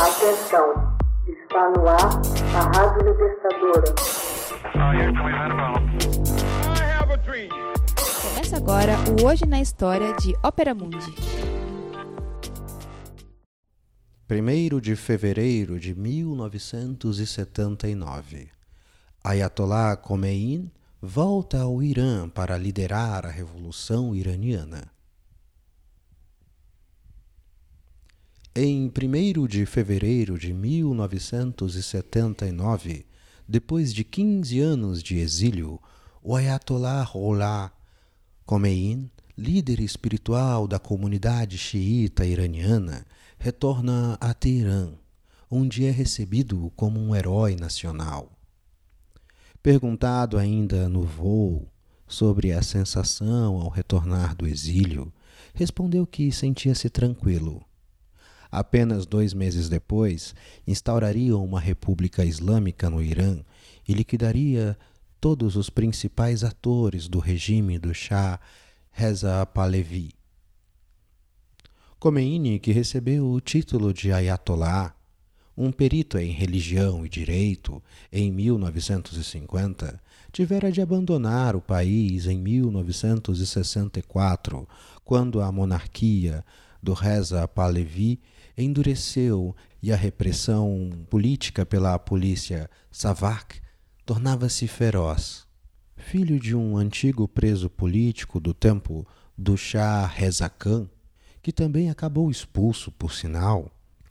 Atenção, está no ar a Rádio Libertadora. Começa agora o Hoje na História de Ópera Mundi. 1 de fevereiro de 1979. Ayatollah Khomeini volta ao Irã para liderar a Revolução Iraniana. Em 1 de fevereiro de 1979, depois de 15 anos de exílio, o Ayatollah Rollah Khomeini, líder espiritual da comunidade xiita iraniana, retorna a Teherã, onde é recebido como um herói nacional. Perguntado ainda no voo sobre a sensação ao retornar do exílio, respondeu que sentia-se tranquilo Apenas dois meses depois, instaurariam uma república islâmica no Irã e liquidaria todos os principais atores do regime do Shah Reza Pahlavi. Khomeini, que recebeu o título de Ayatollah, um perito em religião e direito, em 1950, tivera de abandonar o país em 1964, quando a monarquia do Reza Pahlavi endureceu e a repressão política pela polícia Savak tornava-se feroz. Filho de um antigo preso político do tempo do Shah Reza Khan, que também acabou expulso, por sinal,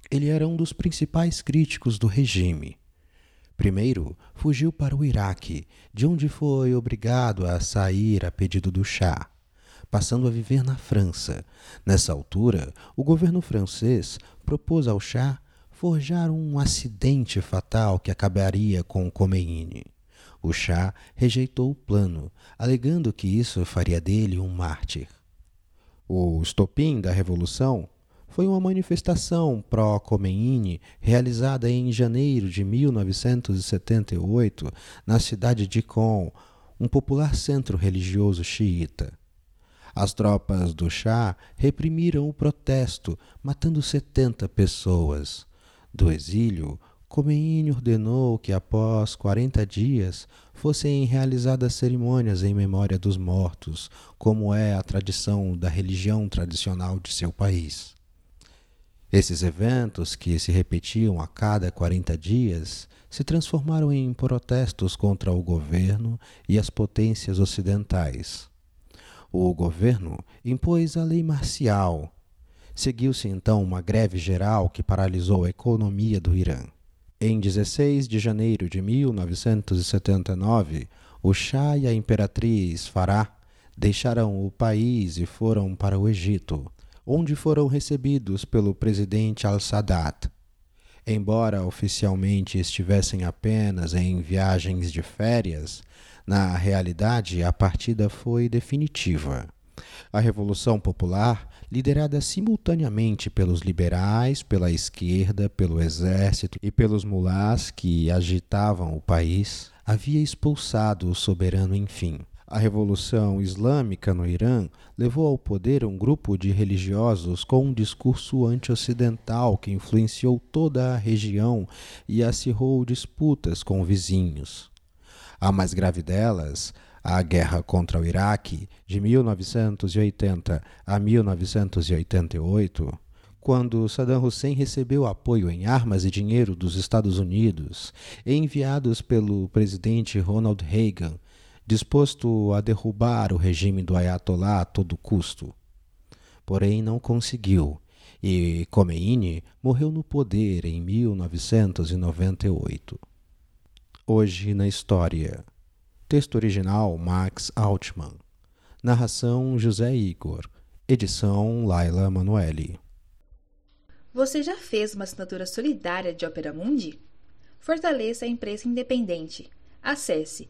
ele era um dos principais críticos do regime. Primeiro, fugiu para o Iraque, de onde foi obrigado a sair a pedido do Shah passando a viver na França. Nessa altura, o governo francês propôs ao chá forjar um acidente fatal que acabaria com Khomeini. O chá rejeitou o plano, alegando que isso faria dele um mártir. O estopim da revolução foi uma manifestação pró-Khomeini realizada em janeiro de 1978 na cidade de Qom, um popular centro religioso xiita. As tropas do Shah reprimiram o protesto, matando 70 pessoas. Do exílio, Khomeini ordenou que após 40 dias fossem realizadas cerimônias em memória dos mortos, como é a tradição da religião tradicional de seu país. Esses eventos, que se repetiam a cada 40 dias, se transformaram em protestos contra o governo e as potências ocidentais. O governo impôs a lei marcial. Seguiu-se então uma greve geral que paralisou a economia do Irã. Em 16 de janeiro de 1979, o Shah e a imperatriz Farah deixaram o país e foram para o Egito, onde foram recebidos pelo presidente al-Sadat. Embora oficialmente estivessem apenas em viagens de férias, na realidade, a partida foi definitiva. A Revolução Popular, liderada simultaneamente pelos liberais, pela esquerda, pelo exército e pelos mulás que agitavam o país, havia expulsado o soberano enfim. A Revolução Islâmica no Irã levou ao poder um grupo de religiosos com um discurso anti-ocidental que influenciou toda a região e acirrou disputas com vizinhos. A mais grave delas, a guerra contra o Iraque, de 1980 a 1988, quando Saddam Hussein recebeu apoio em armas e dinheiro dos Estados Unidos, enviados pelo presidente Ronald Reagan, disposto a derrubar o regime do Ayatollah a todo custo. Porém, não conseguiu, e Khomeini morreu no poder em 1998. Hoje na História. Texto original Max Altman. Narração José Igor. Edição Laila Manuelle. Você já fez uma assinatura solidária de Opera Mundi? Fortaleça a imprensa independente. Acesse